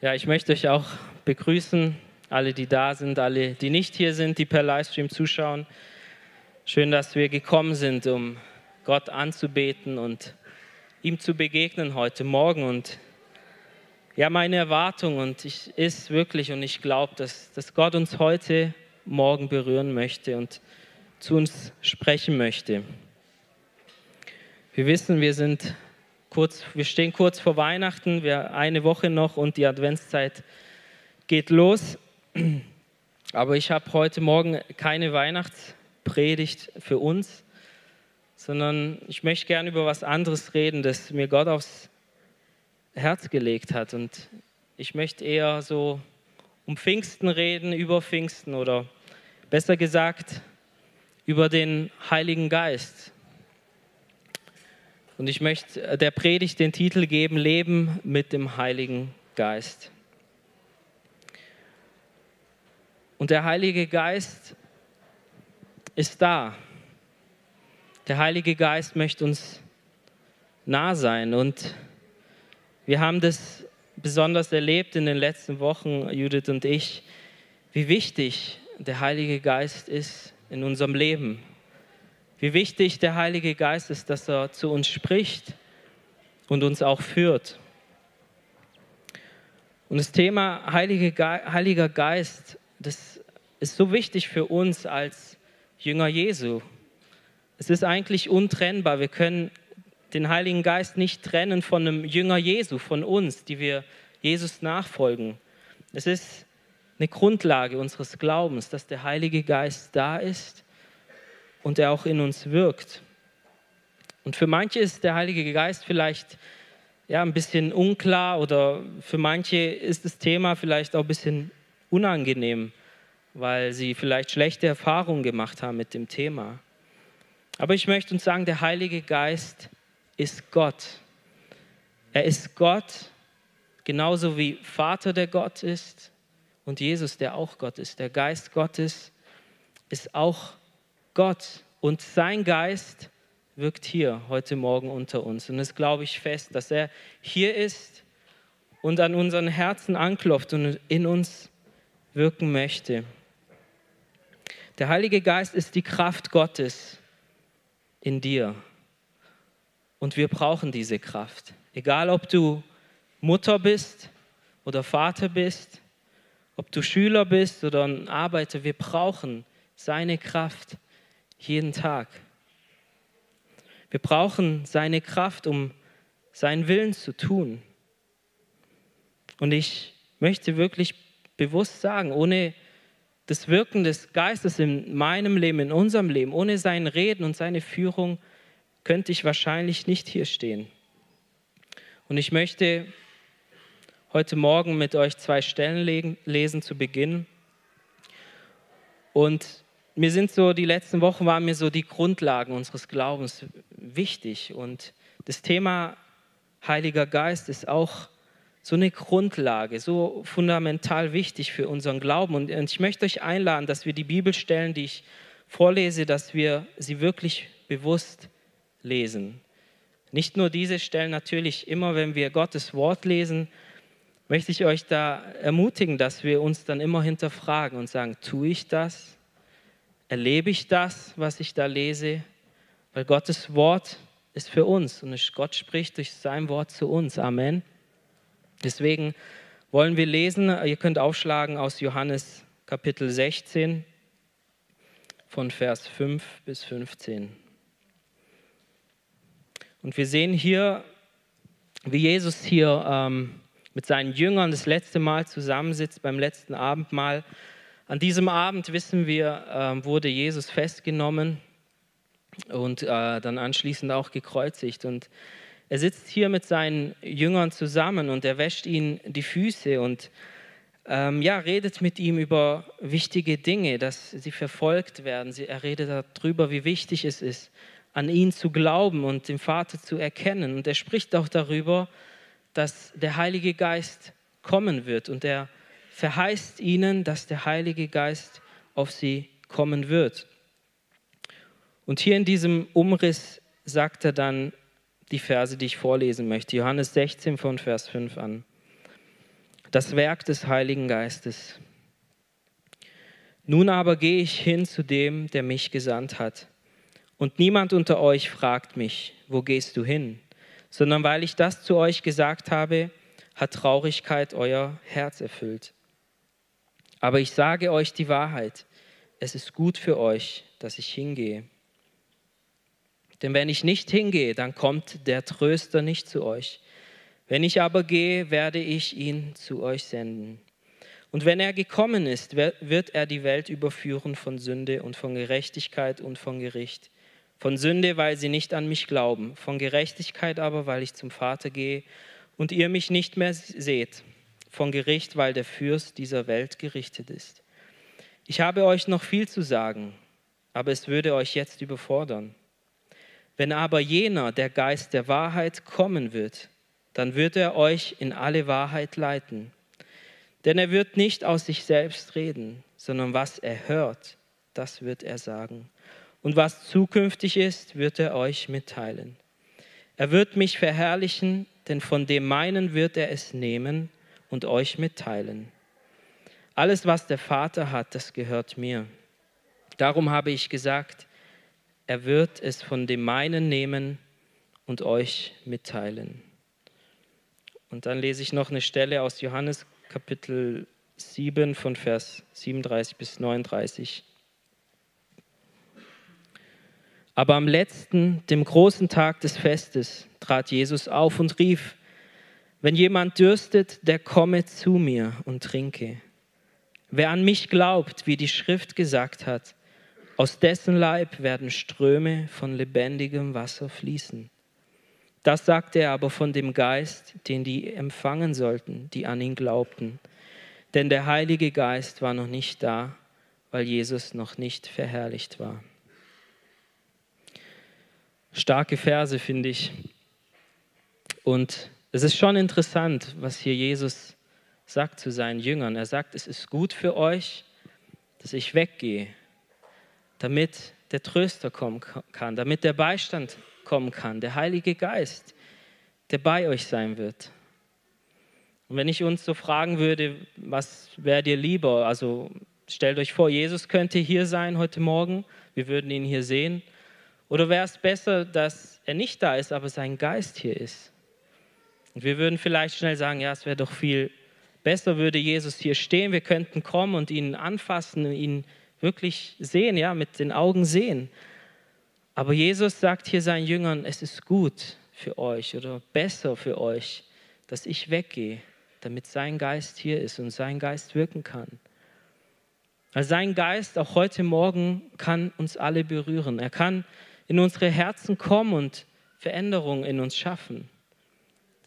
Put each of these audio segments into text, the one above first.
Ja, ich möchte euch auch begrüßen, alle, die da sind, alle, die nicht hier sind, die per Livestream zuschauen. Schön, dass wir gekommen sind, um Gott anzubeten und ihm zu begegnen heute Morgen. Und ja, meine Erwartung und ich ist wirklich und ich glaube, dass, dass Gott uns heute Morgen berühren möchte und zu uns sprechen möchte. Wir wissen, wir sind kurz, wir stehen kurz vor Weihnachten, wir eine Woche noch und die Adventszeit geht los. Aber ich habe heute Morgen keine Weihnachtspredigt für uns, sondern ich möchte gerne über was anderes reden, das mir Gott aufs Herz gelegt hat. Und ich möchte eher so um Pfingsten reden, über Pfingsten oder besser gesagt über den Heiligen Geist. Und ich möchte der Predigt den Titel geben, Leben mit dem Heiligen Geist. Und der Heilige Geist ist da. Der Heilige Geist möchte uns nah sein. Und wir haben das besonders erlebt in den letzten Wochen, Judith und ich, wie wichtig der Heilige Geist ist in unserem Leben wie wichtig der Heilige Geist ist, dass er zu uns spricht und uns auch führt. Und das Thema Heilige Ge Heiliger Geist, das ist so wichtig für uns als Jünger Jesu. Es ist eigentlich untrennbar. Wir können den Heiligen Geist nicht trennen von einem Jünger Jesu, von uns, die wir Jesus nachfolgen. Es ist eine Grundlage unseres Glaubens, dass der Heilige Geist da ist und er auch in uns wirkt. Und für manche ist der Heilige Geist vielleicht ja, ein bisschen unklar oder für manche ist das Thema vielleicht auch ein bisschen unangenehm, weil sie vielleicht schlechte Erfahrungen gemacht haben mit dem Thema. Aber ich möchte uns sagen, der Heilige Geist ist Gott. Er ist Gott, genauso wie Vater der Gott ist und Jesus, der auch Gott ist. Der Geist Gottes ist auch Gott und sein Geist wirkt hier heute Morgen unter uns. Und das glaube ich fest, dass er hier ist und an unseren Herzen anklopft und in uns wirken möchte. Der Heilige Geist ist die Kraft Gottes in dir. Und wir brauchen diese Kraft. Egal, ob du Mutter bist oder Vater bist, ob du Schüler bist oder ein Arbeiter, wir brauchen seine Kraft jeden Tag. Wir brauchen seine Kraft, um seinen Willen zu tun. Und ich möchte wirklich bewusst sagen, ohne das Wirken des Geistes in meinem Leben, in unserem Leben, ohne sein Reden und seine Führung, könnte ich wahrscheinlich nicht hier stehen. Und ich möchte heute Morgen mit euch zwei Stellen lesen zu Beginn. Und mir sind so, die letzten Wochen waren mir so die Grundlagen unseres Glaubens wichtig. Und das Thema Heiliger Geist ist auch so eine Grundlage, so fundamental wichtig für unseren Glauben. Und ich möchte euch einladen, dass wir die Bibelstellen, die ich vorlese, dass wir sie wirklich bewusst lesen. Nicht nur diese Stellen, natürlich immer, wenn wir Gottes Wort lesen, möchte ich euch da ermutigen, dass wir uns dann immer hinterfragen und sagen, tue ich das? Erlebe ich das, was ich da lese? Weil Gottes Wort ist für uns und Gott spricht durch sein Wort zu uns. Amen. Deswegen wollen wir lesen, ihr könnt aufschlagen aus Johannes Kapitel 16 von Vers 5 bis 15. Und wir sehen hier, wie Jesus hier ähm, mit seinen Jüngern das letzte Mal zusammensitzt beim letzten Abendmahl an diesem Abend, wissen wir, ähm, wurde Jesus festgenommen und äh, dann anschließend auch gekreuzigt. Und er sitzt hier mit seinen Jüngern zusammen und er wäscht ihnen die Füße und ähm, ja, redet mit ihm über wichtige Dinge, dass sie verfolgt werden. Er redet darüber, wie wichtig es ist, an ihn zu glauben und den Vater zu erkennen. Und er spricht auch darüber, dass der Heilige Geist kommen wird und er verheißt ihnen, dass der Heilige Geist auf sie kommen wird. Und hier in diesem Umriss sagt er dann die Verse, die ich vorlesen möchte. Johannes 16 von Vers 5 an. Das Werk des Heiligen Geistes. Nun aber gehe ich hin zu dem, der mich gesandt hat. Und niemand unter euch fragt mich, wo gehst du hin? Sondern weil ich das zu euch gesagt habe, hat Traurigkeit euer Herz erfüllt. Aber ich sage euch die Wahrheit, es ist gut für euch, dass ich hingehe. Denn wenn ich nicht hingehe, dann kommt der Tröster nicht zu euch. Wenn ich aber gehe, werde ich ihn zu euch senden. Und wenn er gekommen ist, wird er die Welt überführen von Sünde und von Gerechtigkeit und von Gericht. Von Sünde, weil sie nicht an mich glauben, von Gerechtigkeit aber, weil ich zum Vater gehe und ihr mich nicht mehr seht, von Gericht, weil der Fürst dieser Welt gerichtet ist. Ich habe euch noch viel zu sagen, aber es würde euch jetzt überfordern. Wenn aber jener, der Geist der Wahrheit, kommen wird, dann wird er euch in alle Wahrheit leiten. Denn er wird nicht aus sich selbst reden, sondern was er hört, das wird er sagen. Und was zukünftig ist, wird er euch mitteilen. Er wird mich verherrlichen, denn von dem meinen wird er es nehmen und euch mitteilen. Alles, was der Vater hat, das gehört mir. Darum habe ich gesagt, er wird es von dem meinen nehmen und euch mitteilen. Und dann lese ich noch eine Stelle aus Johannes Kapitel 7 von Vers 37 bis 39. Aber am letzten, dem großen Tag des Festes, trat Jesus auf und rief, wenn jemand dürstet, der komme zu mir und trinke. Wer an mich glaubt, wie die Schrift gesagt hat, aus dessen Leib werden Ströme von lebendigem Wasser fließen. Das sagte er aber von dem Geist, den die empfangen sollten, die an ihn glaubten. Denn der Heilige Geist war noch nicht da, weil Jesus noch nicht verherrlicht war. Starke Verse, finde ich. Und es ist schon interessant, was hier Jesus sagt zu seinen Jüngern. Er sagt, es ist gut für euch, dass ich weggehe, damit der Tröster kommen kann, damit der Beistand kommen kann, der Heilige Geist, der bei euch sein wird. Und wenn ich uns so fragen würde, was wäre dir lieber? Also stellt euch vor, Jesus könnte hier sein heute Morgen, wir würden ihn hier sehen. Oder wäre es besser, dass er nicht da ist, aber sein Geist hier ist? Und wir würden vielleicht schnell sagen, ja, es wäre doch viel besser, würde Jesus hier stehen, wir könnten kommen und ihn anfassen, ihn wirklich sehen, ja, mit den Augen sehen. Aber Jesus sagt hier seinen Jüngern, es ist gut für euch oder besser für euch, dass ich weggehe, damit sein Geist hier ist und sein Geist wirken kann. Also sein Geist auch heute Morgen kann uns alle berühren. Er kann in unsere Herzen kommen und Veränderungen in uns schaffen.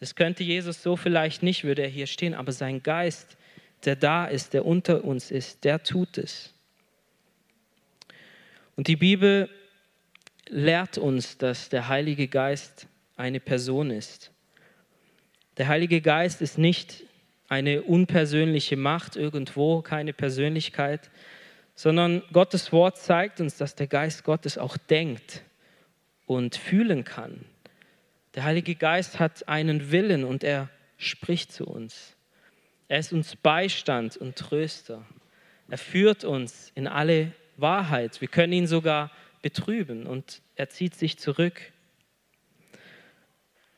Das könnte Jesus so vielleicht nicht, würde er hier stehen, aber sein Geist, der da ist, der unter uns ist, der tut es. Und die Bibel lehrt uns, dass der Heilige Geist eine Person ist. Der Heilige Geist ist nicht eine unpersönliche Macht irgendwo, keine Persönlichkeit, sondern Gottes Wort zeigt uns, dass der Geist Gottes auch denkt und fühlen kann. Der Heilige Geist hat einen Willen und er spricht zu uns. Er ist uns Beistand und Tröster. Er führt uns in alle Wahrheit. Wir können ihn sogar betrüben und er zieht sich zurück.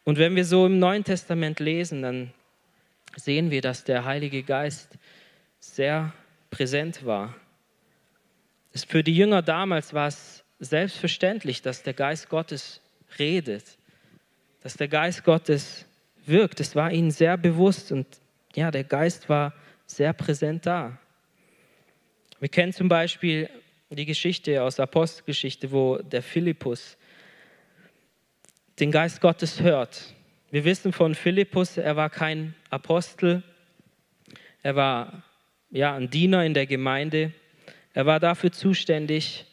Und wenn wir so im Neuen Testament lesen, dann sehen wir, dass der Heilige Geist sehr präsent war. Für die Jünger damals war es selbstverständlich, dass der Geist Gottes redet, dass der Geist Gottes wirkt. Es war ihnen sehr bewusst und ja, der Geist war sehr präsent da. Wir kennen zum Beispiel die Geschichte aus Apostelgeschichte, wo der Philippus den Geist Gottes hört. Wir wissen von Philippus, er war kein Apostel, er war ja ein Diener in der Gemeinde. Er war dafür zuständig,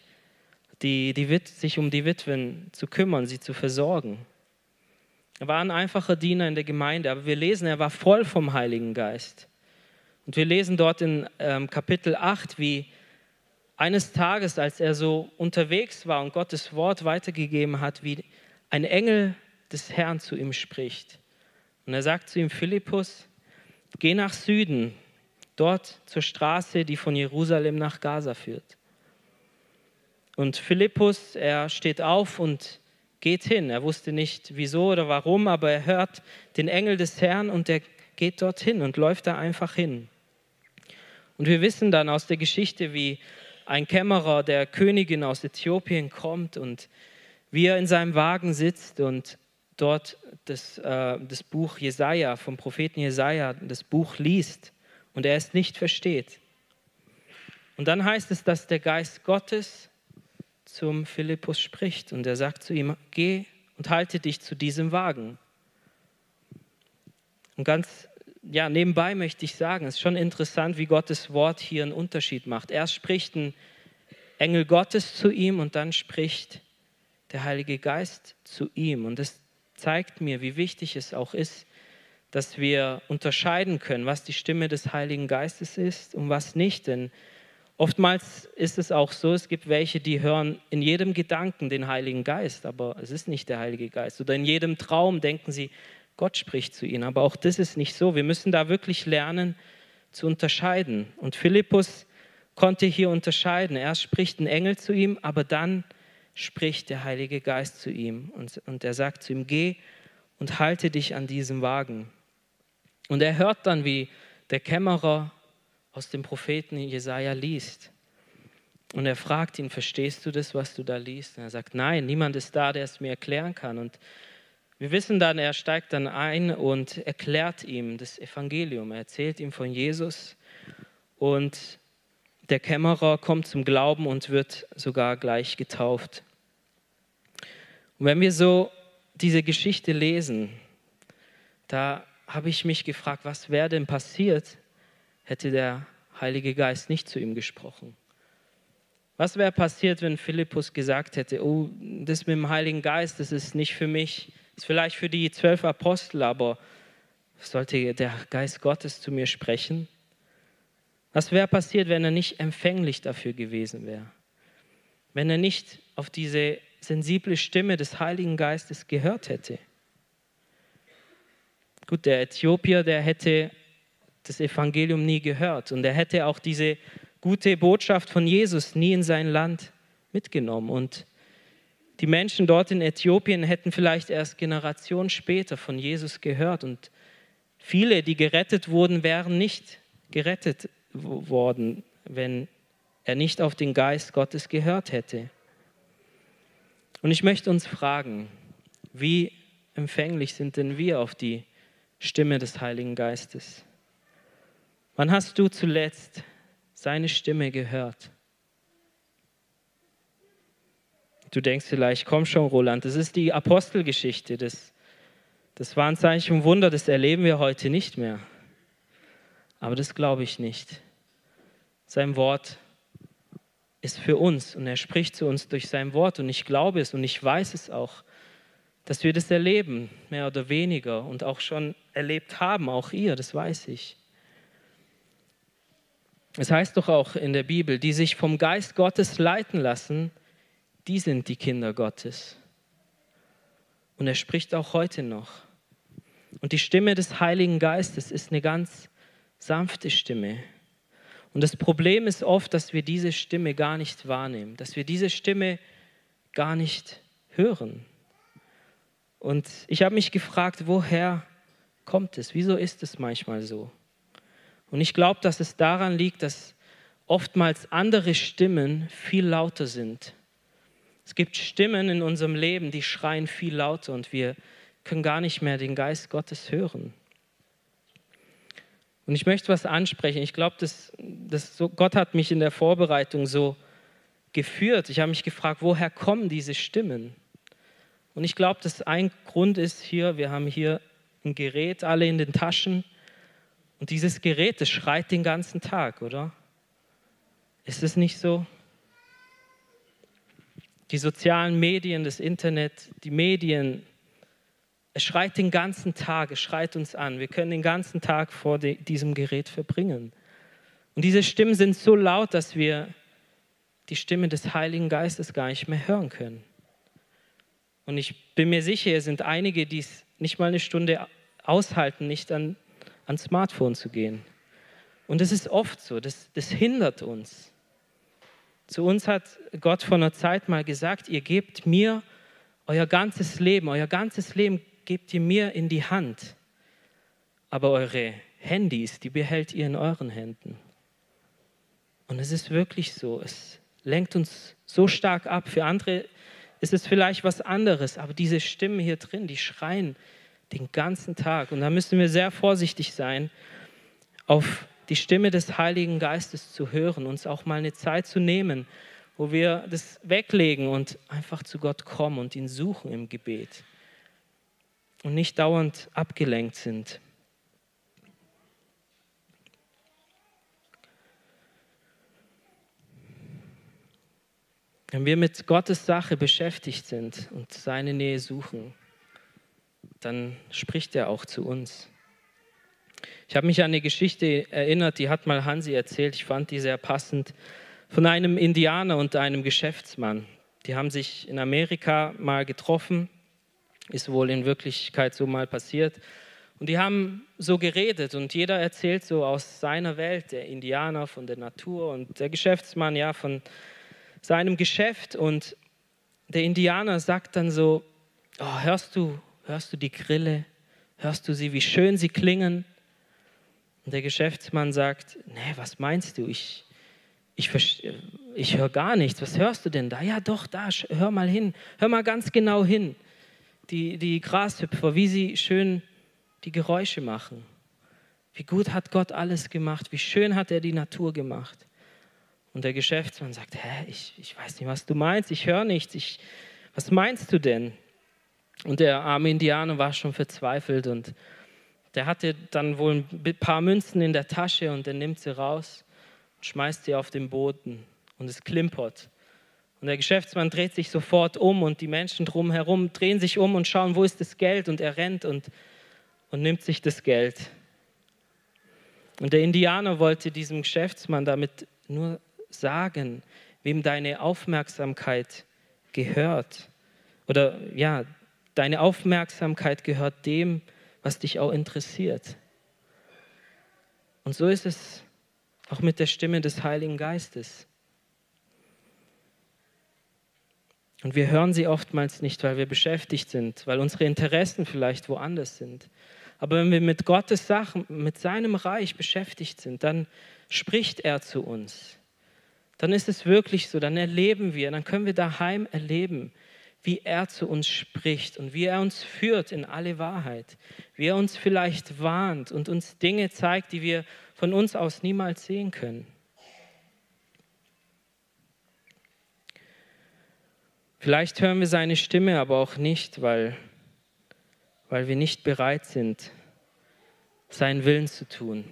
die, die sich um die Witwen zu kümmern, sie zu versorgen. Er war ein einfacher Diener in der Gemeinde, aber wir lesen, er war voll vom Heiligen Geist. Und wir lesen dort in ähm, Kapitel 8, wie eines Tages, als er so unterwegs war und Gottes Wort weitergegeben hat, wie ein Engel des Herrn zu ihm spricht. Und er sagt zu ihm, Philippus, geh nach Süden, dort zur Straße, die von Jerusalem nach Gaza führt. Und Philippus, er steht auf und geht hin. Er wusste nicht wieso oder warum, aber er hört den Engel des Herrn und er geht dorthin und läuft da einfach hin. Und wir wissen dann aus der Geschichte, wie ein Kämmerer der Königin aus Äthiopien kommt und wie er in seinem Wagen sitzt und dort das, äh, das Buch Jesaja, vom Propheten Jesaja, das Buch liest und er es nicht versteht. Und dann heißt es, dass der Geist Gottes zum Philippus spricht und er sagt zu ihm, geh und halte dich zu diesem Wagen. Und ganz ja, nebenbei möchte ich sagen, es ist schon interessant, wie Gottes Wort hier einen Unterschied macht. Erst spricht ein Engel Gottes zu ihm und dann spricht der Heilige Geist zu ihm. Und das zeigt mir, wie wichtig es auch ist, dass wir unterscheiden können, was die Stimme des Heiligen Geistes ist und was nicht. Denn oftmals ist es auch so, es gibt welche, die hören in jedem Gedanken den Heiligen Geist, aber es ist nicht der Heilige Geist. Oder in jedem Traum denken sie, Gott spricht zu ihnen. Aber auch das ist nicht so. Wir müssen da wirklich lernen zu unterscheiden. Und Philippus konnte hier unterscheiden. Erst spricht ein Engel zu ihm, aber dann spricht der Heilige Geist zu ihm. Und, und er sagt zu ihm, geh und halte dich an diesem Wagen. Und er hört dann, wie der Kämmerer aus dem Propheten Jesaja liest. Und er fragt ihn, verstehst du das, was du da liest? Und er sagt, nein, niemand ist da, der es mir erklären kann. Und wir wissen dann, er steigt dann ein und erklärt ihm das Evangelium. Er erzählt ihm von Jesus und der Kämmerer kommt zum Glauben und wird sogar gleich getauft. Und wenn wir so diese Geschichte lesen, da habe ich mich gefragt, was wäre denn passiert, hätte der Heilige Geist nicht zu ihm gesprochen? Was wäre passiert, wenn Philippus gesagt hätte, oh, das mit dem Heiligen Geist, das ist nicht für mich, das ist vielleicht für die zwölf Apostel, aber sollte der Geist Gottes zu mir sprechen? Was wäre passiert, wenn er nicht empfänglich dafür gewesen wäre? Wenn er nicht auf diese sensible Stimme des Heiligen Geistes gehört hätte? Gut, der Äthiopier, der hätte das Evangelium nie gehört und er hätte auch diese gute Botschaft von Jesus nie in sein Land mitgenommen. Und die Menschen dort in Äthiopien hätten vielleicht erst Generationen später von Jesus gehört und viele, die gerettet wurden, wären nicht gerettet worden, wenn er nicht auf den Geist Gottes gehört hätte. Und ich möchte uns fragen, wie empfänglich sind denn wir auf die Stimme des Heiligen Geistes. Wann hast du zuletzt seine Stimme gehört? Du denkst vielleicht, komm schon, Roland, das ist die Apostelgeschichte. Das, das war ein Zeichen und Wunder, das erleben wir heute nicht mehr. Aber das glaube ich nicht. Sein Wort ist für uns und er spricht zu uns durch sein Wort und ich glaube es und ich weiß es auch dass wir das erleben, mehr oder weniger, und auch schon erlebt haben, auch ihr, das weiß ich. Es heißt doch auch in der Bibel, die sich vom Geist Gottes leiten lassen, die sind die Kinder Gottes. Und er spricht auch heute noch. Und die Stimme des Heiligen Geistes ist eine ganz sanfte Stimme. Und das Problem ist oft, dass wir diese Stimme gar nicht wahrnehmen, dass wir diese Stimme gar nicht hören. Und ich habe mich gefragt, woher kommt es? Wieso ist es manchmal so? Und ich glaube, dass es daran liegt, dass oftmals andere Stimmen viel lauter sind. Es gibt Stimmen in unserem Leben, die schreien viel lauter und wir können gar nicht mehr den Geist Gottes hören. Und ich möchte was ansprechen. Ich glaube, dass, dass so, Gott hat mich in der Vorbereitung so geführt. Ich habe mich gefragt, woher kommen diese Stimmen? Und ich glaube, dass ein Grund ist hier, wir haben hier ein Gerät alle in den Taschen und dieses Gerät, das schreit den ganzen Tag, oder? Ist es nicht so? Die sozialen Medien, das Internet, die Medien, es schreit den ganzen Tag, es schreit uns an. Wir können den ganzen Tag vor diesem Gerät verbringen. Und diese Stimmen sind so laut, dass wir die Stimme des Heiligen Geistes gar nicht mehr hören können. Und ich bin mir sicher, es sind einige, die es nicht mal eine Stunde aushalten, nicht an, ans Smartphone zu gehen. Und es ist oft so, das, das hindert uns. Zu uns hat Gott vor einer Zeit mal gesagt, ihr gebt mir euer ganzes Leben, euer ganzes Leben gebt ihr mir in die Hand. Aber eure Handys, die behält ihr in euren Händen. Und es ist wirklich so, es lenkt uns so stark ab. Für andere ist es vielleicht was anderes, aber diese Stimmen hier drin, die schreien den ganzen Tag. Und da müssen wir sehr vorsichtig sein, auf die Stimme des Heiligen Geistes zu hören, uns auch mal eine Zeit zu nehmen, wo wir das weglegen und einfach zu Gott kommen und ihn suchen im Gebet und nicht dauernd abgelenkt sind. Wenn wir mit Gottes Sache beschäftigt sind und seine Nähe suchen, dann spricht er auch zu uns. Ich habe mich an eine Geschichte erinnert, die hat mal Hansi erzählt. Ich fand die sehr passend. Von einem Indianer und einem Geschäftsmann. Die haben sich in Amerika mal getroffen. Ist wohl in Wirklichkeit so mal passiert. Und die haben so geredet und jeder erzählt so aus seiner Welt, der Indianer von der Natur und der Geschäftsmann ja von seinem Geschäft und der Indianer sagt dann so, oh, hörst du, hörst du die Grille? Hörst du sie, wie schön sie klingen? Und der Geschäftsmann sagt, nee, was meinst du? Ich, ich, ich höre gar nichts. Was hörst du denn da? Ja, doch, da, hör mal hin. Hör mal ganz genau hin. Die, die Grashüpfer, wie sie schön die Geräusche machen. Wie gut hat Gott alles gemacht. Wie schön hat er die Natur gemacht. Und der Geschäftsmann sagt, hä, ich, ich weiß nicht, was du meinst, ich höre nichts, ich, was meinst du denn? Und der arme Indianer war schon verzweifelt und der hatte dann wohl ein paar Münzen in der Tasche und er nimmt sie raus und schmeißt sie auf den Boden und es klimpert. Und der Geschäftsmann dreht sich sofort um und die Menschen drumherum drehen sich um und schauen, wo ist das Geld und er rennt und, und nimmt sich das Geld. Und der Indianer wollte diesem Geschäftsmann damit nur sagen, wem deine Aufmerksamkeit gehört. Oder ja, deine Aufmerksamkeit gehört dem, was dich auch interessiert. Und so ist es auch mit der Stimme des Heiligen Geistes. Und wir hören sie oftmals nicht, weil wir beschäftigt sind, weil unsere Interessen vielleicht woanders sind. Aber wenn wir mit Gottes Sachen, mit seinem Reich beschäftigt sind, dann spricht er zu uns dann ist es wirklich so, dann erleben wir, dann können wir daheim erleben, wie er zu uns spricht und wie er uns führt in alle Wahrheit, wie er uns vielleicht warnt und uns Dinge zeigt, die wir von uns aus niemals sehen können. Vielleicht hören wir seine Stimme aber auch nicht, weil, weil wir nicht bereit sind, seinen Willen zu tun,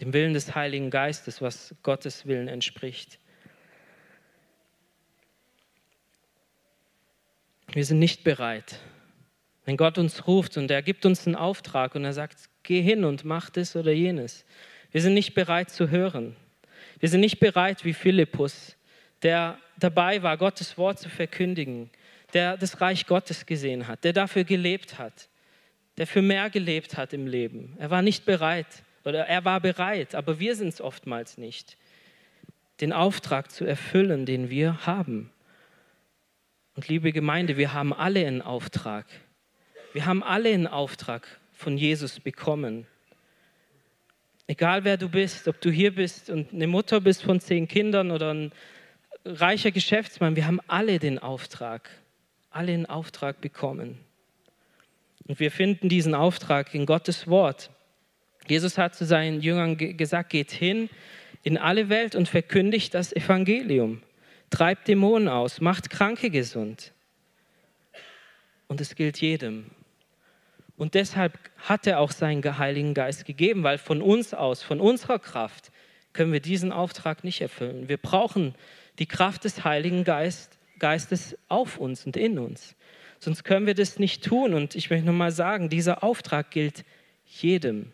dem Willen des Heiligen Geistes, was Gottes Willen entspricht. Wir sind nicht bereit. Wenn Gott uns ruft und er gibt uns einen Auftrag und er sagt, geh hin und mach das oder jenes. Wir sind nicht bereit zu hören. Wir sind nicht bereit wie Philippus, der dabei war, Gottes Wort zu verkündigen, der das Reich Gottes gesehen hat, der dafür gelebt hat, der für mehr gelebt hat im Leben. Er war nicht bereit oder er war bereit, aber wir sind es oftmals nicht, den Auftrag zu erfüllen, den wir haben. Und liebe Gemeinde, wir haben alle einen Auftrag. Wir haben alle einen Auftrag von Jesus bekommen. Egal wer du bist, ob du hier bist und eine Mutter bist von zehn Kindern oder ein reicher Geschäftsmann, wir haben alle den Auftrag, alle einen Auftrag bekommen. Und wir finden diesen Auftrag in Gottes Wort. Jesus hat zu seinen Jüngern gesagt, geht hin in alle Welt und verkündigt das Evangelium treibt Dämonen aus, macht Kranke gesund. Und es gilt jedem. Und deshalb hat er auch seinen Heiligen Geist gegeben, weil von uns aus, von unserer Kraft, können wir diesen Auftrag nicht erfüllen. Wir brauchen die Kraft des Heiligen Geist, Geistes auf uns und in uns. Sonst können wir das nicht tun. Und ich möchte nochmal sagen, dieser Auftrag gilt jedem.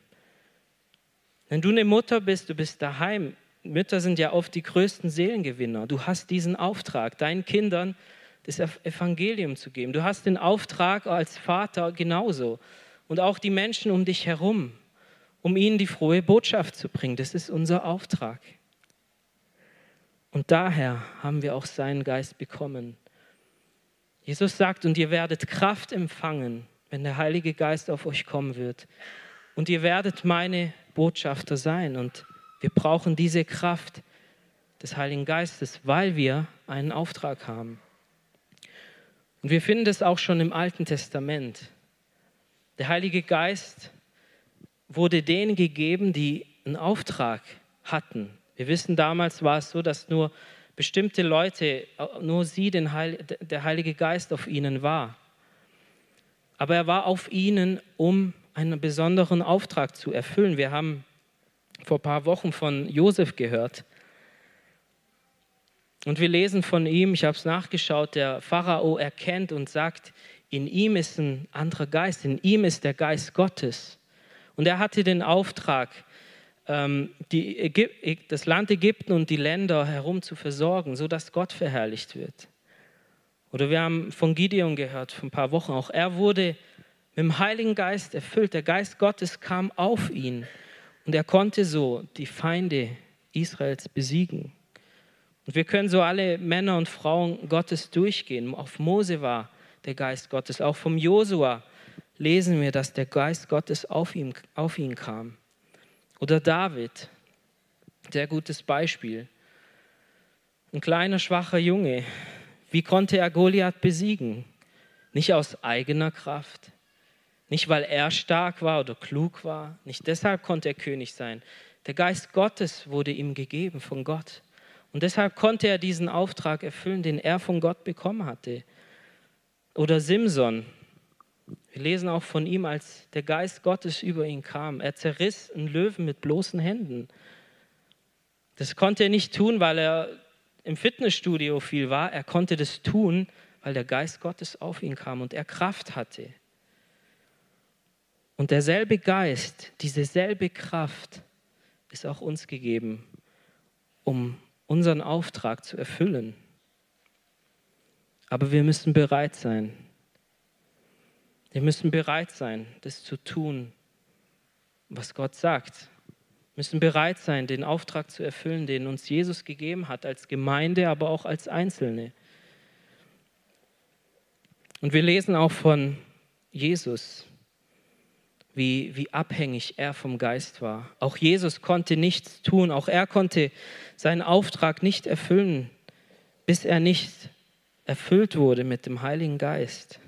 Wenn du eine Mutter bist, du bist daheim, Mütter sind ja oft die größten Seelengewinner. Du hast diesen Auftrag, deinen Kindern das Evangelium zu geben. Du hast den Auftrag als Vater genauso und auch die Menschen um dich herum. um ihnen die frohe Botschaft zu bringen. Das ist unser Auftrag. Und daher haben wir auch seinen Geist bekommen. Jesus sagt, und ihr werdet Kraft empfangen, wenn der Heilige Geist auf euch kommen wird. Und ihr werdet meine Botschafter sein. Und wir brauchen diese Kraft des Heiligen Geistes, weil wir einen Auftrag haben. Und wir finden das auch schon im Alten Testament. Der Heilige Geist wurde denen gegeben, die einen Auftrag hatten. Wir wissen, damals war es so, dass nur bestimmte Leute, nur sie, Heil, der Heilige Geist auf ihnen war. Aber er war auf ihnen, um einen besonderen Auftrag zu erfüllen. Wir haben vor ein paar Wochen von Josef gehört. Und wir lesen von ihm, ich habe es nachgeschaut, der Pharao erkennt und sagt, in ihm ist ein anderer Geist, in ihm ist der Geist Gottes. Und er hatte den Auftrag, ähm, das Land Ägypten und die Länder herum zu versorgen, sodass Gott verherrlicht wird. Oder wir haben von Gideon gehört, vor ein paar Wochen, auch er wurde mit dem Heiligen Geist erfüllt. Der Geist Gottes kam auf ihn und er konnte so die Feinde Israels besiegen. Und wir können so alle Männer und Frauen Gottes durchgehen. Auf Mose war der Geist Gottes, auch vom Josua lesen wir, dass der Geist Gottes auf ihn, auf ihn kam. Oder David, sehr gutes Beispiel. Ein kleiner, schwacher Junge. Wie konnte er Goliath besiegen? Nicht aus eigener Kraft, nicht weil er stark war oder klug war, nicht deshalb konnte er König sein. Der Geist Gottes wurde ihm gegeben von Gott. Und deshalb konnte er diesen Auftrag erfüllen, den er von Gott bekommen hatte. Oder Simson, wir lesen auch von ihm, als der Geist Gottes über ihn kam. Er zerriss einen Löwen mit bloßen Händen. Das konnte er nicht tun, weil er im Fitnessstudio viel war. Er konnte das tun, weil der Geist Gottes auf ihn kam und er Kraft hatte. Und derselbe Geist, diese selbe Kraft ist auch uns gegeben, um unseren Auftrag zu erfüllen. Aber wir müssen bereit sein. Wir müssen bereit sein, das zu tun, was Gott sagt. Wir müssen bereit sein, den Auftrag zu erfüllen, den uns Jesus gegeben hat, als Gemeinde, aber auch als Einzelne. Und wir lesen auch von Jesus, wie, wie abhängig er vom Geist war. Auch Jesus konnte nichts tun, auch er konnte seinen Auftrag nicht erfüllen, bis er nicht erfüllt wurde mit dem Heiligen Geist.